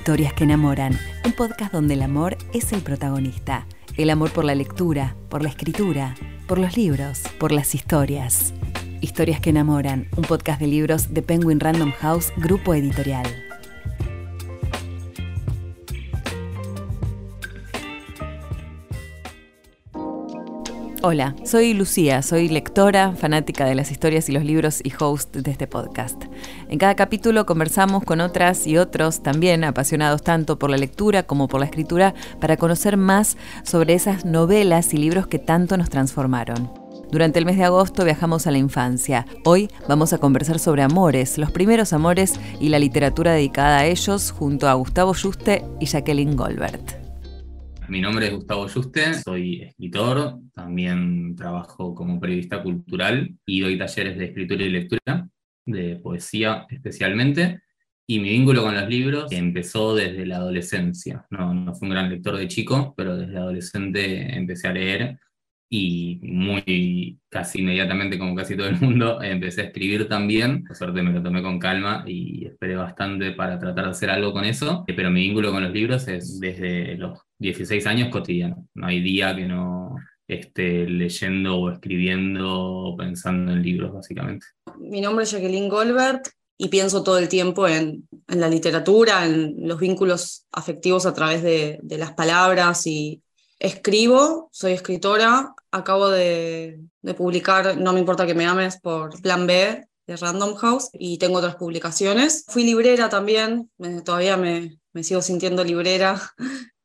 Historias que enamoran, un podcast donde el amor es el protagonista. El amor por la lectura, por la escritura, por los libros, por las historias. Historias que enamoran, un podcast de libros de Penguin Random House, grupo editorial. Hola, soy Lucía, soy lectora, fanática de las historias y los libros y host de este podcast. En cada capítulo conversamos con otras y otros también apasionados tanto por la lectura como por la escritura para conocer más sobre esas novelas y libros que tanto nos transformaron. Durante el mes de agosto viajamos a la infancia. Hoy vamos a conversar sobre amores, los primeros amores y la literatura dedicada a ellos junto a Gustavo Juste y Jacqueline Goldberg. Mi nombre es Gustavo Juste, soy escritor, también trabajo como periodista cultural y doy talleres de escritura y lectura, de poesía especialmente. Y mi vínculo con los libros empezó desde la adolescencia. No, no fui un gran lector de chico, pero desde adolescente empecé a leer y muy casi inmediatamente, como casi todo el mundo, empecé a escribir también. Por suerte me lo tomé con calma y esperé bastante para tratar de hacer algo con eso. Pero mi vínculo con los libros es desde los 16 años cotidiano. No hay día que no esté leyendo o escribiendo o pensando en libros, básicamente. Mi nombre es Jacqueline Goldberg y pienso todo el tiempo en, la literatura, en los vínculos afectivos a través de, de las palabras y Escribo, soy escritora, acabo de, publicar No me importa que me ames por Plan B de Random House y tengo otras publicaciones. Fui librera también, todavía me, sigo sintiendo librera.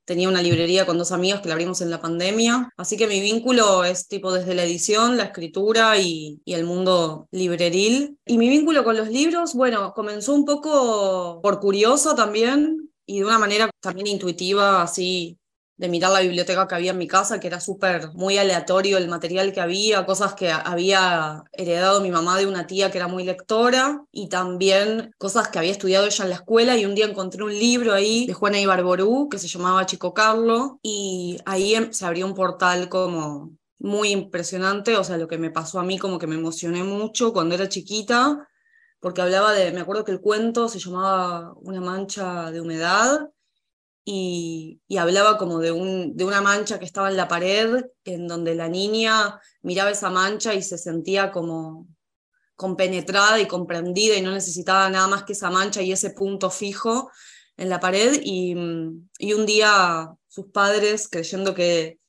Tenía una librería con dos amigos que la abrimos en la pandemia, así que mi vínculo es tipo desde la edición, la escritura y, y el mundo libreril. Y mi vínculo con los libros, bueno, comenzó un poco por curioso también y de una manera también intuitiva, así de mirar la biblioteca que había en mi casa, que era súper, muy aleatorio el material que había, cosas que había heredado mi mamá de una tía que era muy lectora, y también cosas que había estudiado ella en la escuela, y un día encontré un libro ahí de Juana Ibarború que se llamaba Chico Carlo, y ahí em, se abrió un portal como muy impresionante, o sea, lo que me pasó a mí como que me emocioné mucho cuando era chiquita, porque hablaba de, me acuerdo que el cuento se llamaba Una mancha de humedad, y, hablaba como de, un, de una mancha que estaba en la pared, en donde la niña miraba esa mancha y se sentía como compenetrada y comprendida y no necesitaba nada más que esa mancha y ese punto fijo en la pared. Y, y un día sus padres, creyendo que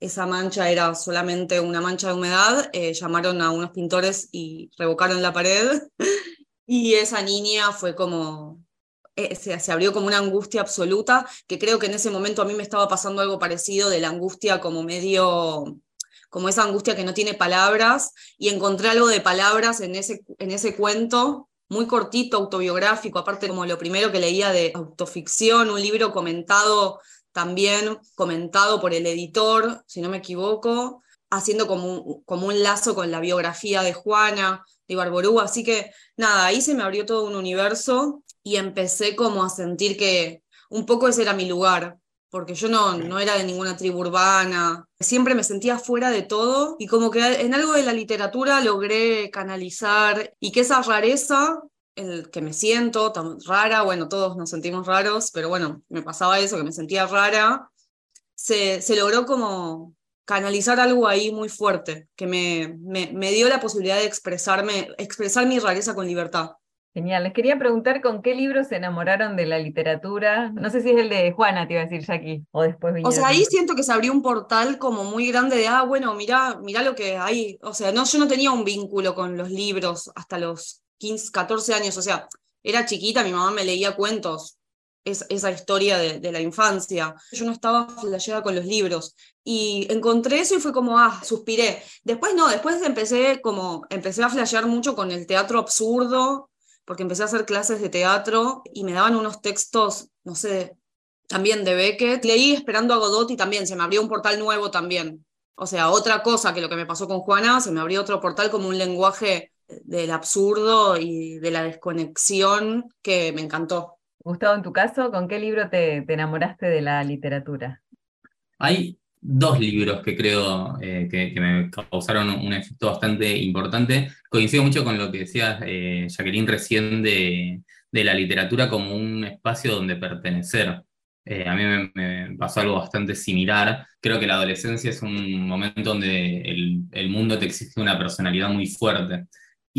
esa mancha era solamente una mancha de humedad, eh, llamaron a unos pintores y revocaron la pared. y esa niña fue como eh, se, abrió como una angustia absoluta, que creo que en ese momento a mí me estaba pasando algo parecido de la angustia como medio, como esa angustia que no tiene palabras, y encontré algo de palabras en ese, en ese cuento, muy cortito, autobiográfico, aparte como lo primero que leía de autoficción, un libro comentado también, comentado por el editor, si no me equivoco, haciendo como un, como un lazo con la biografía de Juana, de Barború, así que nada, ahí se me abrió todo un universo y empecé como a sentir que un poco ese era mi lugar, porque yo no, no era de ninguna tribu urbana, siempre me sentía fuera de todo y como que en algo de la literatura logré canalizar y que esa rareza el que me siento tan rara, bueno, todos nos sentimos raros, pero bueno, me pasaba eso, que me sentía rara, se, se logró como canalizar algo ahí muy fuerte, que me, me, me dio la posibilidad de expresarme, expresar mi rareza con libertad. Genial. Les quería preguntar con qué libros se enamoraron de la literatura. No sé si es el de Juana, te iba a decir Jackie, o después O sea, ahí siento que se abrió un portal como muy grande de, ah, bueno, mira, mira lo que hay. O sea, no, yo no tenía un vínculo con los libros hasta los 15, 14 años. O sea, era chiquita, mi mamá me leía cuentos, es, esa historia de, de, la infancia. Yo no estaba flasheada con los libros. Y encontré eso y fue como, ah, suspiré. Después no, después empecé como, empecé a flashear mucho con el teatro absurdo porque empecé a hacer clases de teatro y me daban unos textos, no sé, también de Beckett. Leí Esperando a Godot y también se me abrió un portal nuevo también. O sea, otra cosa que lo que me pasó con Juana, se me abrió otro portal como un lenguaje del absurdo y de la desconexión que me encantó. Gustavo, en tu caso, ¿con qué libro te, te enamoraste de la literatura? Hay dos libros que creo eh, que, me causaron un efecto bastante importante. Coincido mucho con lo que decías, eh, Jacqueline, recién de, de la literatura como un espacio donde pertenecer. Eh, a mí me, pasó algo bastante similar. Creo que la adolescencia es un momento donde el, el, mundo te exige una personalidad muy fuerte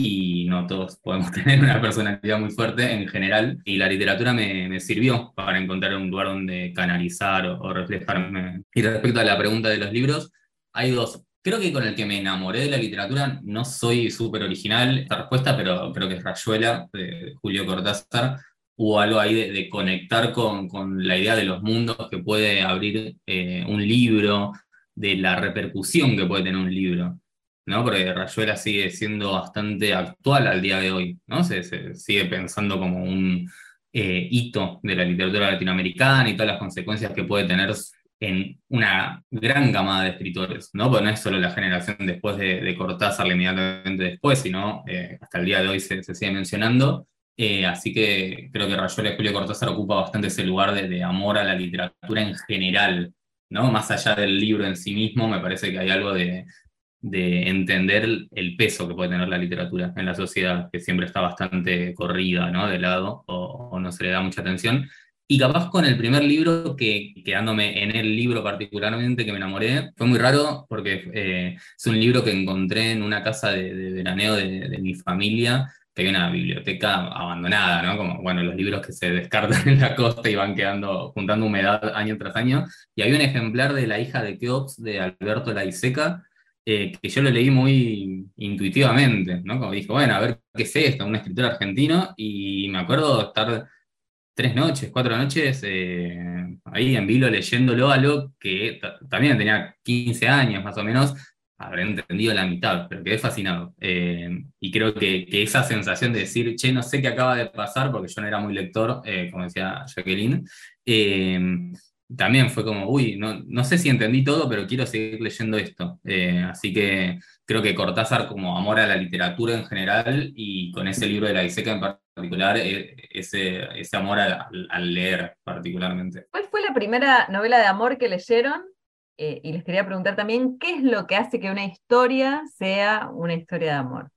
y no todos podemos tener una personalidad muy fuerte en general. Y la literatura me, sirvió para encontrar un lugar donde canalizar o, o, reflejarme. Y respecto a la pregunta de los libros, hay dos. Creo que con el que me enamoré de la literatura, no soy súper original esta respuesta, pero creo que es Rayuela, de Julio Cortázar hubo algo ahí de, conectar con, con, la idea de los mundos que puede abrir eh, un libro, de la repercusión que puede tener un libro, ¿no? Porque Rayuela sigue siendo bastante actual al día de hoy, ¿no? Se, sigue pensando como un eh, hito de la literatura latinoamericana y todas las consecuencias que puede tener en una gran camada de escritores, ¿no? Porque no es solo la generación después de, de Cortázar, inmediatamente después, sino eh, hasta el día de hoy se, sigue mencionando, eh, así que creo que Rayuela y Julio Cortázar ocupa bastante ese lugar de, amor a la literatura en general, ¿no? Más allá del libro en sí mismo, me parece que hay algo de, entender el peso que puede tener la literatura en la sociedad, que siempre está bastante corrida, ¿no? De lado, o, no se le da mucha atención. Y capaz con el primer libro, que quedándome en el libro particularmente que me enamoré, fue muy raro porque eh, es un libro que encontré en una casa de, veraneo de mi familia, que hay una biblioteca abandonada, ¿no? Como, bueno, los libros que se descartan en la costa y van quedando, juntando humedad año tras año. Y hay un ejemplar de La hija de Keops, de Alberto Laiseca, eh, que yo lo leí muy intuitivamente, ¿no? Como dije, bueno, a ver qué es esto, un escritor argentino, y me acuerdo estar tres noches, cuatro noches eh, ahí en vilo leyéndolo, algo que también tenía 15 años más o menos, habré entendido la mitad, pero quedé fascinado. Eh, y creo que, esa sensación de decir, che, no sé qué acaba de pasar, porque yo no era muy lector, como decía Jacqueline, también fue como, uy, no, no, sé si entendí todo, pero quiero seguir leyendo esto. así que creo que Cortázar, como amor a la literatura en general, y con ese libro de la Iseca en particular, ese, ese amor al leer particularmente. ¿Cuál fue la primera novela de amor que leyeron? Eh, y les quería preguntar también, ¿qué es lo que hace que una historia sea una historia de amor?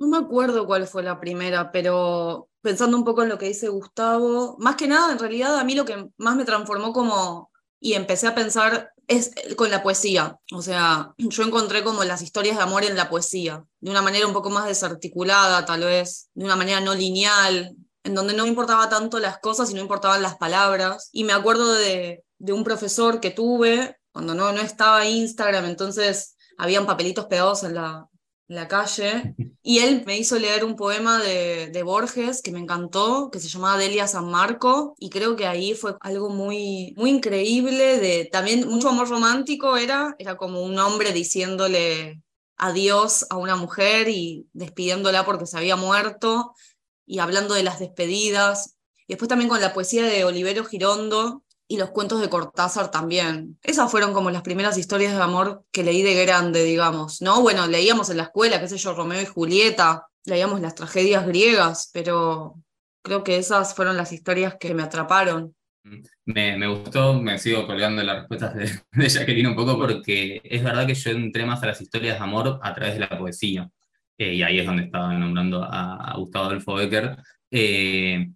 No me acuerdo cuál fue la primera, pero pensando un poco en lo que dice Gustavo, más que nada, en realidad a mí lo que más me transformó como, y empecé a pensar, es con la poesía. O sea, yo encontré como las historias de amor en la poesía, de una manera un poco más desarticulada, tal vez, de una manera no lineal, en donde no importaba tanto las cosas y no importaban las palabras. Y me acuerdo de, de un profesor que tuve cuando no, no estaba Instagram, entonces habían papelitos pegados en la, la calle, y él me hizo leer un poema de, de, Borges que me encantó, que se llamaba Delia San Marco, y creo que ahí fue algo muy, muy increíble, de también mucho amor romántico era, era como un hombre diciéndole adiós a una mujer y despidiéndola porque se había muerto, y hablando de las despedidas. Y después también con la poesía de Olivero Girondo, y los cuentos de Cortázar también. Esas fueron como las primeras historias de amor que leí de grande, digamos, ¿no? Bueno, leíamos en la escuela, qué sé yo, Romeo y Julieta, leíamos las tragedias griegas, pero creo que esas fueron las historias que me atraparon. Me, me gustó, me sigo colgando las respuestas de, de, Jacqueline un poco porque es verdad que yo entré más a las historias de amor a través de la poesía. Eh, y ahí es donde estaba nombrando a, Gustavo Adolfo Becker. Eh,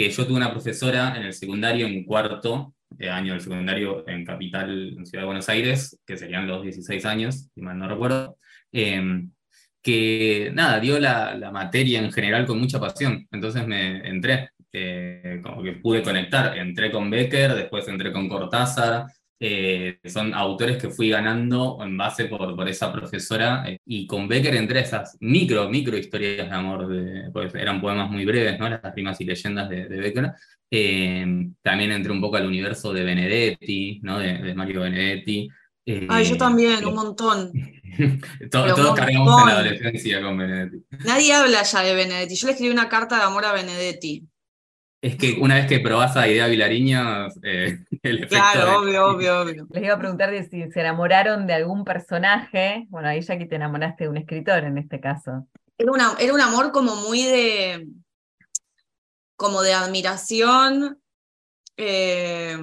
que yo tuve una profesora en el secundario, en cuarto eh, año del secundario en Capital, en Ciudad de Buenos Aires, que serían los 16 años, si mal no recuerdo, em, que nada, dio la, la, materia en general con mucha pasión. Entonces me entré, eh, como que pude conectar. Entré con Becker, después entré con Cortázar, eh, son autores que fui ganando en base por, por esa profesora eh, y con Becker entre esas micro, micro historias de amor, de, pues eran poemas muy breves, ¿no? las rimas y leyendas de, Becker. Eh, también entré un poco al universo de Benedetti, ¿no? de, Mario Benedetti. Ay, yo también, un montón. todos cargamos en la adolescencia con Benedetti. Nadie habla ya de Benedetti. Yo le escribí una carta de amor a Benedetti. Es que una vez que probás a Idea Vilariño, eh, el efecto. Claro, obvio, obvio, obvio. Les iba a preguntar si se enamoraron de algún personaje. Bueno, ahí ya que te enamoraste de un escritor en este caso. Era, una, era un amor como muy de. como de admiración. Eh,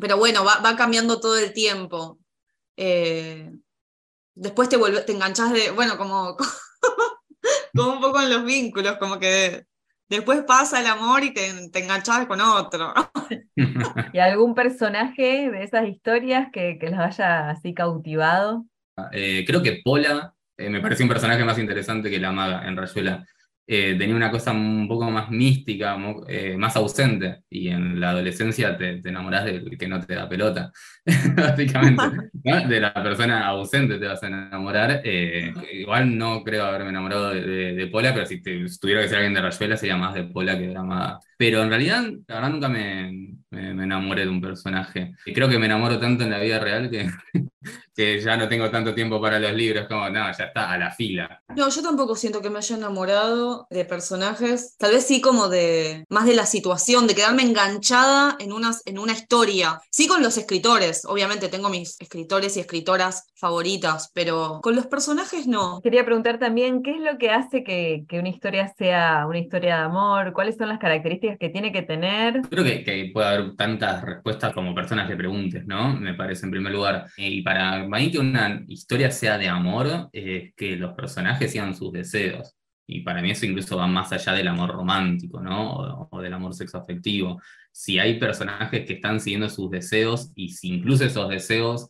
pero bueno, va, va, cambiando todo el tiempo. Eh, después te, vuelve, te enganchás de. Bueno, como, como un poco en los vínculos, como que después pasa el amor y te, te enganchas con otro. ¿Y algún personaje de esas historias que, que los haya así cautivado? Eh, creo que Pola eh, me pareció un personaje más interesante que la maga en Rayuela. Eh, tenía una cosa un poco más mística, más ausente, y en la adolescencia te, te enamorás del que no te da pelota, básicamente, de la persona ausente te vas a enamorar. igual no creo haberme enamorado de, Pola, pero si, tuviera que ser alguien de Rayuela sería más de Pola que de la maga. Pero en realidad, la verdad nunca me, me, enamoré de un personaje. Y creo que me enamoro tanto en la vida real que, que ya no tengo tanto tiempo para los libros, como, no, ya está, a la fila. No, yo tampoco siento que me haya enamorado de personajes, tal vez sí como de, más de la situación, de quedarme enganchada en, unas, en una historia. Sí con los escritores, obviamente tengo mis escritores y escritoras favoritas, pero con los personajes no. Quería preguntar también, ¿qué es lo que hace que, que una historia sea una historia de amor? ¿Cuáles son las características que tiene que tener? Creo que, que puede haber tantas respuestas como personas le preguntes, ¿no? Me parece en primer lugar. Y para mí que una historia sea de amor es que los personajes sigan sus deseos. Y para mí eso incluso va más allá del amor romántico, ¿no? O, del amor sexoafectivo. Si hay personajes que están siguiendo sus deseos y si incluso esos deseos,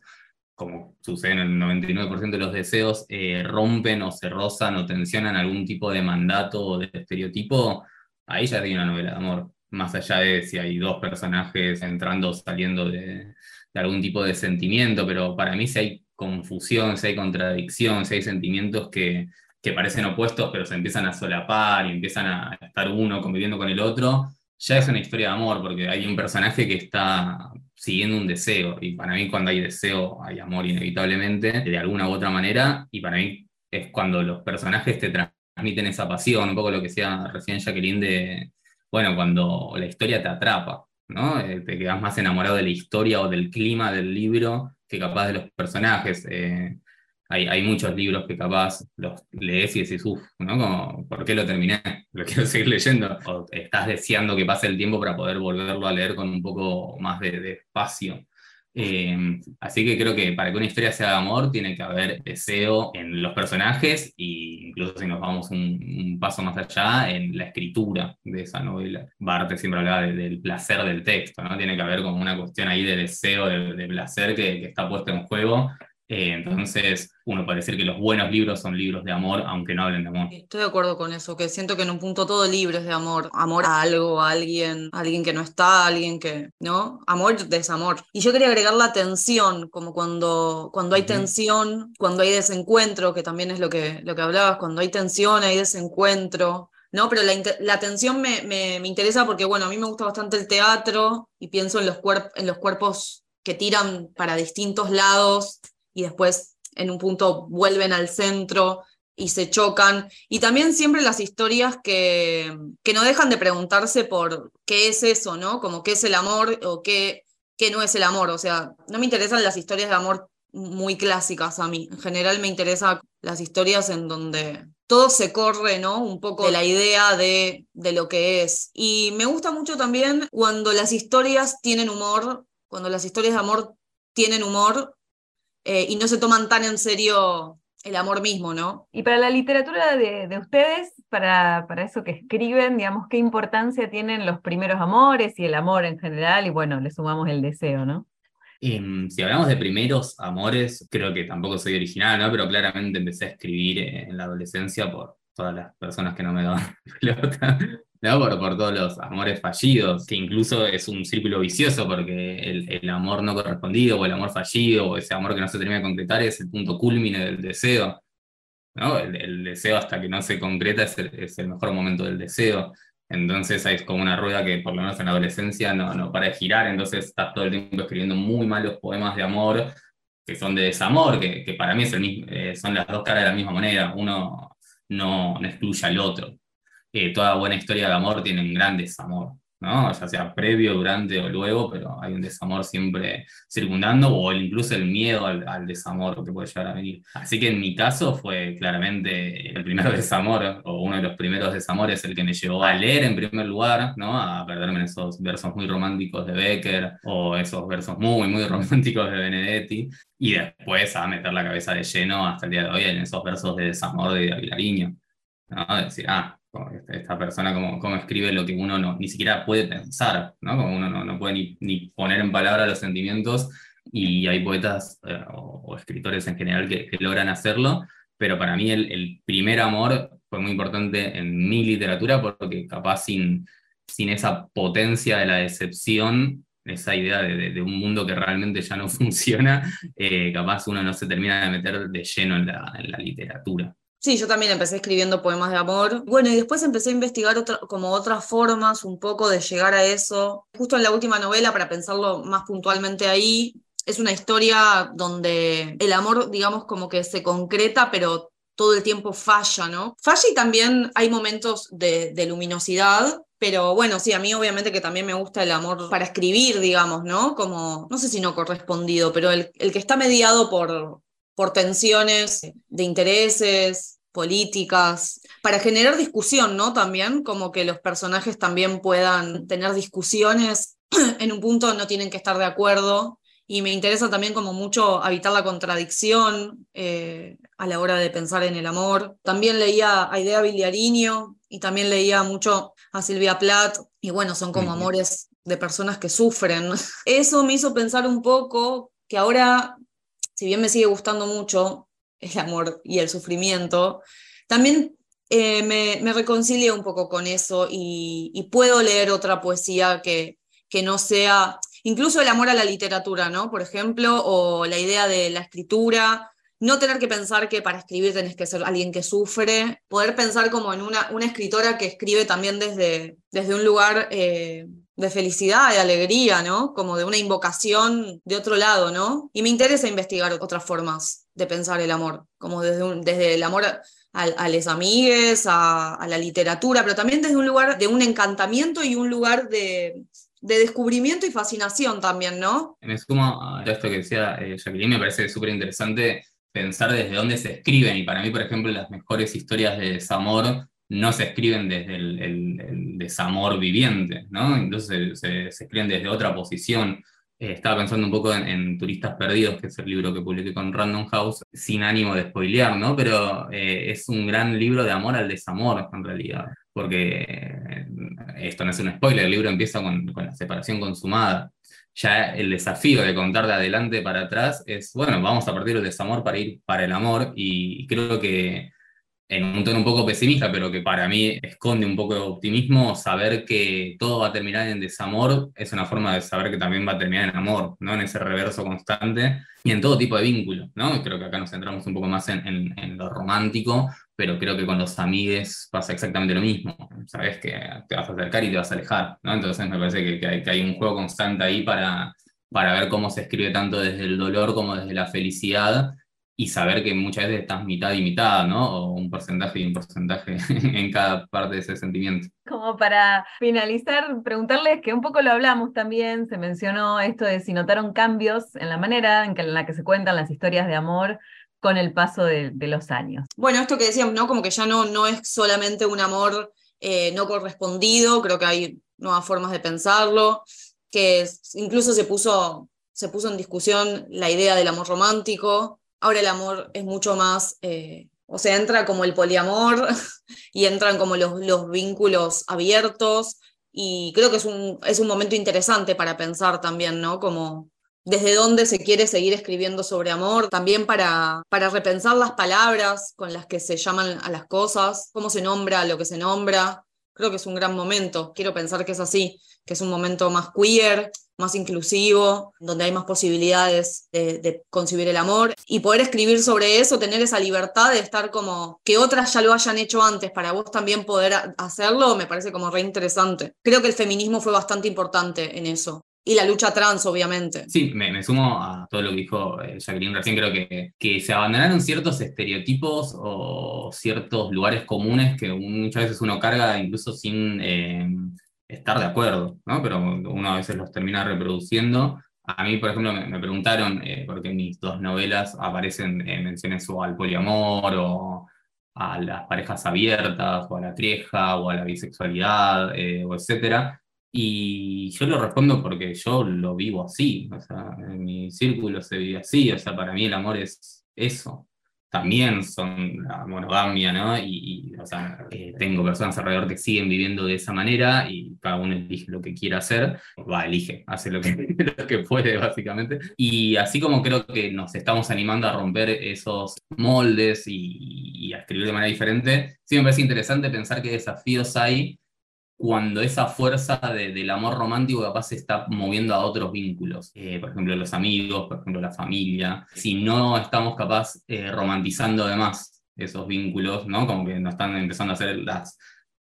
como sucede en el 99% de los deseos, eh, rompen o se rozan o tensionan algún tipo de mandato o de estereotipo, ahí ya tiene una novela de amor más allá de si hay dos personajes entrando o saliendo de, algún tipo de sentimiento, pero para mí si hay confusión, si hay contradicción, si hay sentimientos que, que parecen opuestos pero se empiezan a solapar y empiezan a estar uno conviviendo con el otro, ya es una historia de amor, porque hay un personaje que está siguiendo un deseo, y para mí cuando hay deseo hay amor inevitablemente, de alguna u otra manera, y para mí es cuando los personajes te transmiten esa pasión, un poco lo que decía recién Jacqueline de, bueno, cuando la historia te atrapa, ¿no? Eh, te quedas más enamorado de la historia o del clima del libro que capaz de los personajes. Eh, hay, muchos libros que capaz los lees y decís, uff, ¿no? Como, ¿por qué lo terminé? Lo quiero seguir leyendo. O estás deseando que pase el tiempo para poder volverlo a leer con un poco más de espacio. Eh, así que creo que para que una historia sea de amor tiene que haber deseo en los personajes e incluso si nos vamos un, paso más allá, en la escritura de esa novela. Barthes siempre hablaba del placer del texto, ¿no? Tiene que haber como una cuestión ahí de deseo, de, placer que, que, está puesto en juego eh, entonces, uno puede decir que los buenos libros son libros de amor, aunque no hablen de amor. Estoy de acuerdo con eso, que siento que en un punto todo libro es de amor. Amor a algo, a alguien, a alguien que no está, a alguien que, ¿no? Amor, desamor. Y yo quería agregar la tensión, como cuando, cuando hay tensión, cuando hay desencuentro, que también es lo que, lo que hablabas, cuando hay tensión, hay desencuentro. ¿no? Pero la, la tensión me, me, me, interesa porque, bueno, a mí me gusta bastante el teatro y pienso en los, en los cuerpos que tiran para distintos lados y después en un punto vuelven al centro y se chocan. Y también siempre las historias que, que no dejan de preguntarse por qué es eso, ¿no? Como qué es el amor o qué, qué no es el amor. O sea, no me interesan las historias de amor muy clásicas a mí. En general me interesan las historias en donde todo se corre, ¿no? Un poco de la idea de, de lo que es. Y me gusta mucho también cuando las historias tienen humor, cuando las historias de amor tienen humor eh, y no se toman tan en serio el amor mismo, ¿no? Y para la literatura de, de ustedes, para, para, eso que escriben, digamos, ¿qué importancia tienen los primeros amores y el amor en general? Y bueno, le sumamos el deseo, ¿no? Em, si hablamos de primeros amores, creo que tampoco soy original, ¿no? Pero claramente empecé a escribir en la adolescencia por todas las personas que no me daban pelota. Por, todos los amores fallidos, que incluso es un círculo vicioso porque el, el, amor no correspondido o el amor fallido o ese amor que no se termina de concretar es el punto culmine del deseo. ¿no? El, deseo hasta que no se concreta es el, es el, mejor momento del deseo. Entonces es como una rueda que por lo menos en la adolescencia no, no para de girar, entonces estás todo el tiempo escribiendo muy malos poemas de amor que son de desamor, que, que para mí es eh, son las dos caras de la misma moneda, uno no, no excluye al otro toda buena historia de amor tiene un gran desamor, ¿no? Ya sea previo, durante o luego, pero hay un desamor siempre circundando o incluso el miedo al, desamor que puede llegar a venir. Así que en mi caso fue claramente el primer desamor o uno de los primeros desamores el que me llevó a leer en primer lugar, ¿no? A perderme en esos versos muy románticos de Becker o esos versos muy, muy románticos de Benedetti y después a meter la cabeza de lleno hasta el día de hoy en esos versos de desamor de Aguilariño. ¿no? Decir, ah, esta persona como, escribe lo que uno no, ni siquiera puede pensar, ¿no? Como uno no, puede ni, poner en palabra los sentimientos y hay poetas eh, o, escritores en general que, logran hacerlo, pero para mí el, primer amor fue muy importante en mi literatura porque capaz sin, sin esa potencia de la decepción, esa idea de, un mundo que realmente ya no funciona, eh, capaz uno no se termina de meter de lleno en la literatura. Sí, yo también empecé escribiendo poemas de amor. Bueno, y después empecé a investigar como otras formas un poco de llegar a eso. Justo en la última novela, para pensarlo más puntualmente ahí, es una historia donde el amor, digamos, como que se concreta, pero todo el tiempo falla, ¿no? Falla y también hay momentos de, luminosidad, pero bueno, sí, a mí obviamente que también me gusta el amor para escribir, digamos, ¿no? Como, no sé si no correspondido, pero el que está mediado por, por tensiones de intereses, políticas, para generar discusión, ¿no? También, como que los personajes también puedan tener discusiones, en un punto no tienen que estar de acuerdo, y me interesa también como mucho habitar la contradicción eh, a la hora de pensar en el amor. También leía a Idea Vigliarino y también leía mucho a Silvia Plath, y bueno, son como amores de personas que sufren. Eso me hizo pensar un poco que ahora si bien me sigue gustando mucho el amor y el sufrimiento, también eh, me, reconcilia un poco con eso y, puedo leer otra poesía que, que no sea, incluso el amor a la literatura, ¿no? Por ejemplo, o la idea de la escritura, no tener que pensar que para escribir tenés que ser alguien que sufre, poder pensar como en una, una escritora que escribe también desde, desde un lugar eh, de felicidad, de alegría, ¿no? Como de una invocación de otro lado, ¿no? Y me interesa investigar otras formas de pensar el amor, como desde, desde el amor a, a les amigues, a, la literatura, pero también desde un lugar de un encantamiento y un lugar de, descubrimiento y fascinación también, ¿no? Me sumo a esto que decía eh, Jacqueline, me parece súper interesante pensar desde dónde se escriben, y para mí, por ejemplo, las mejores historias de desamor no se escriben desde el, desamor viviente, ¿no? Entonces se, escriben desde otra posición. Eh, estaba pensando un poco en, Turistas Perdidos, que es el libro que publiqué con Random House, sin ánimo de spoilear, ¿no? Pero eh, es un gran libro de amor al desamor, en realidad, porque eh, esto no es un spoiler, el libro empieza con, con la separación consumada ya el desafío de contar de adelante para atrás es, bueno, vamos a partir del desamor para ir para el amor y creo que en un tono un poco pesimista, pero que para mí esconde un poco de optimismo, saber que todo va a terminar en desamor es una forma de saber que también va a terminar en amor, ¿no? En ese reverso constante y en todo tipo de vínculo, ¿no? Creo que acá nos centramos un poco más en, en, lo romántico, pero creo que con los amigues pasa exactamente lo mismo, sabes que te vas a acercar y te vas a alejar, ¿no? Entonces me parece que, que, hay, que hay un juego constante ahí para, para ver cómo se escribe tanto desde el dolor como desde la felicidad y saber que muchas veces estás mitad y mitad, ¿no? O un porcentaje y un porcentaje en cada parte de ese sentimiento. Como para finalizar, preguntarles que un poco lo hablamos también, se mencionó esto de si notaron cambios en la manera en, que, en la que se cuentan las historias de amor con el paso de, los años. Bueno, esto que decíamos, ¿no? Como que ya no, no es solamente un amor eh, no correspondido, creo que hay nuevas formas de pensarlo, que incluso se puso, se puso en discusión la idea del amor romántico, Ahora el amor es mucho más, eh, o sea, entra como el poliamor y entran como los, los vínculos abiertos y creo que es un, es un momento interesante para pensar también, ¿no? Como desde dónde se quiere seguir escribiendo sobre amor, también para, para repensar las palabras con las que se llaman a las cosas, cómo se nombra lo que se nombra. Creo que es un gran momento, quiero pensar que es así, que es un momento más queer, más inclusivo, donde hay más posibilidades de, concebir el amor y poder escribir sobre eso, tener esa libertad de estar como que otras ya lo hayan hecho antes para vos también poder hacerlo, me parece como re interesante. Creo que el feminismo fue bastante importante en eso. Y la lucha trans, obviamente. Sí, me, sumo a todo lo que dijo eh, Jacqueline recién. Creo que, que se abandonaron ciertos estereotipos o ciertos lugares comunes que muchas veces uno carga incluso sin eh, estar de acuerdo, ¿no? Pero uno a veces los termina reproduciendo. A mí, por ejemplo, me, preguntaron, eh, porque en mis dos novelas aparecen menciones o al poliamor o a las parejas abiertas, o a la trieja, o a la bisexualidad, eh, o etcétera. Y yo lo respondo porque yo lo vivo así, o sea, en mi círculo se vive así, o sea, para mí el amor es eso. también son la monogamia, ¿no? Y, o sea, eh, tengo personas alrededor que siguen viviendo de esa manera y cada uno elige lo que quiera hacer, va, elige, hace lo que, lo que puede, básicamente. Y así como creo que nos estamos animando a romper esos moldes y, y a escribir de manera diferente, sí me parece interesante pensar qué desafíos hay cuando esa fuerza del amor romántico capaz se está moviendo a otros vínculos, eh, por ejemplo los amigos, por ejemplo la familia, si no estamos capaz eh, romantizando además esos vínculos, ¿no? Como que nos están empezando a hacer las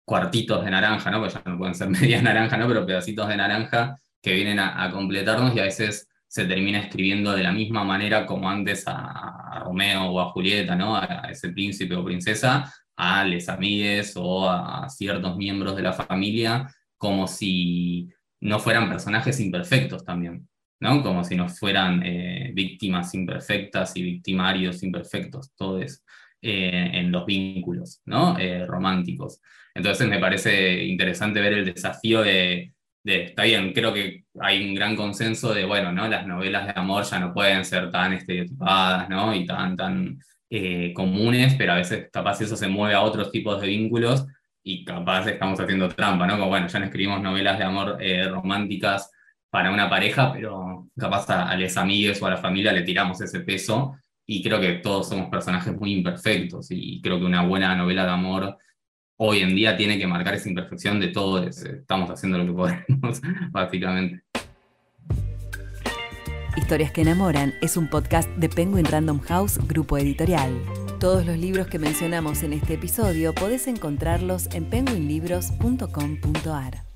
cuartitos de naranja, ¿no? Pues ya no pueden ser medias naranja, ¿no? Pero pedacitos de naranja que vienen a, completarnos y a veces se termina escribiendo de la misma manera como antes a, Romeo o a Julieta, ¿no? a ese príncipe o princesa, a les amigues o a ciertos miembros de la familia como si no fueran personajes imperfectos también, ¿no? Como si no fueran eh, víctimas imperfectas y victimarios imperfectos, todo eh, en los vínculos, ¿no? Eh, románticos. Entonces me parece interesante ver el desafío de, está bien, creo que hay un gran consenso de, bueno, ¿no? Las novelas de amor ya no pueden ser tan estereotipadas, ¿no? Y tan eh, comunes, pero a veces capaz eso se mueve a otros tipos de vínculos y capaz estamos haciendo trampa, ¿no? Como bueno, ya no escribimos novelas de amor eh, románticas para una pareja, pero capaz a, a los amigos o a la familia le tiramos ese peso y creo que todos somos personajes muy imperfectos y creo que una buena novela de amor hoy en día tiene que marcar esa imperfección de todos, estamos haciendo lo que podemos, básicamente. Historias que enamoran es un podcast de Penguin Random House, grupo editorial. Todos los libros que mencionamos en este episodio podés encontrarlos en penguinlibros.com.ar.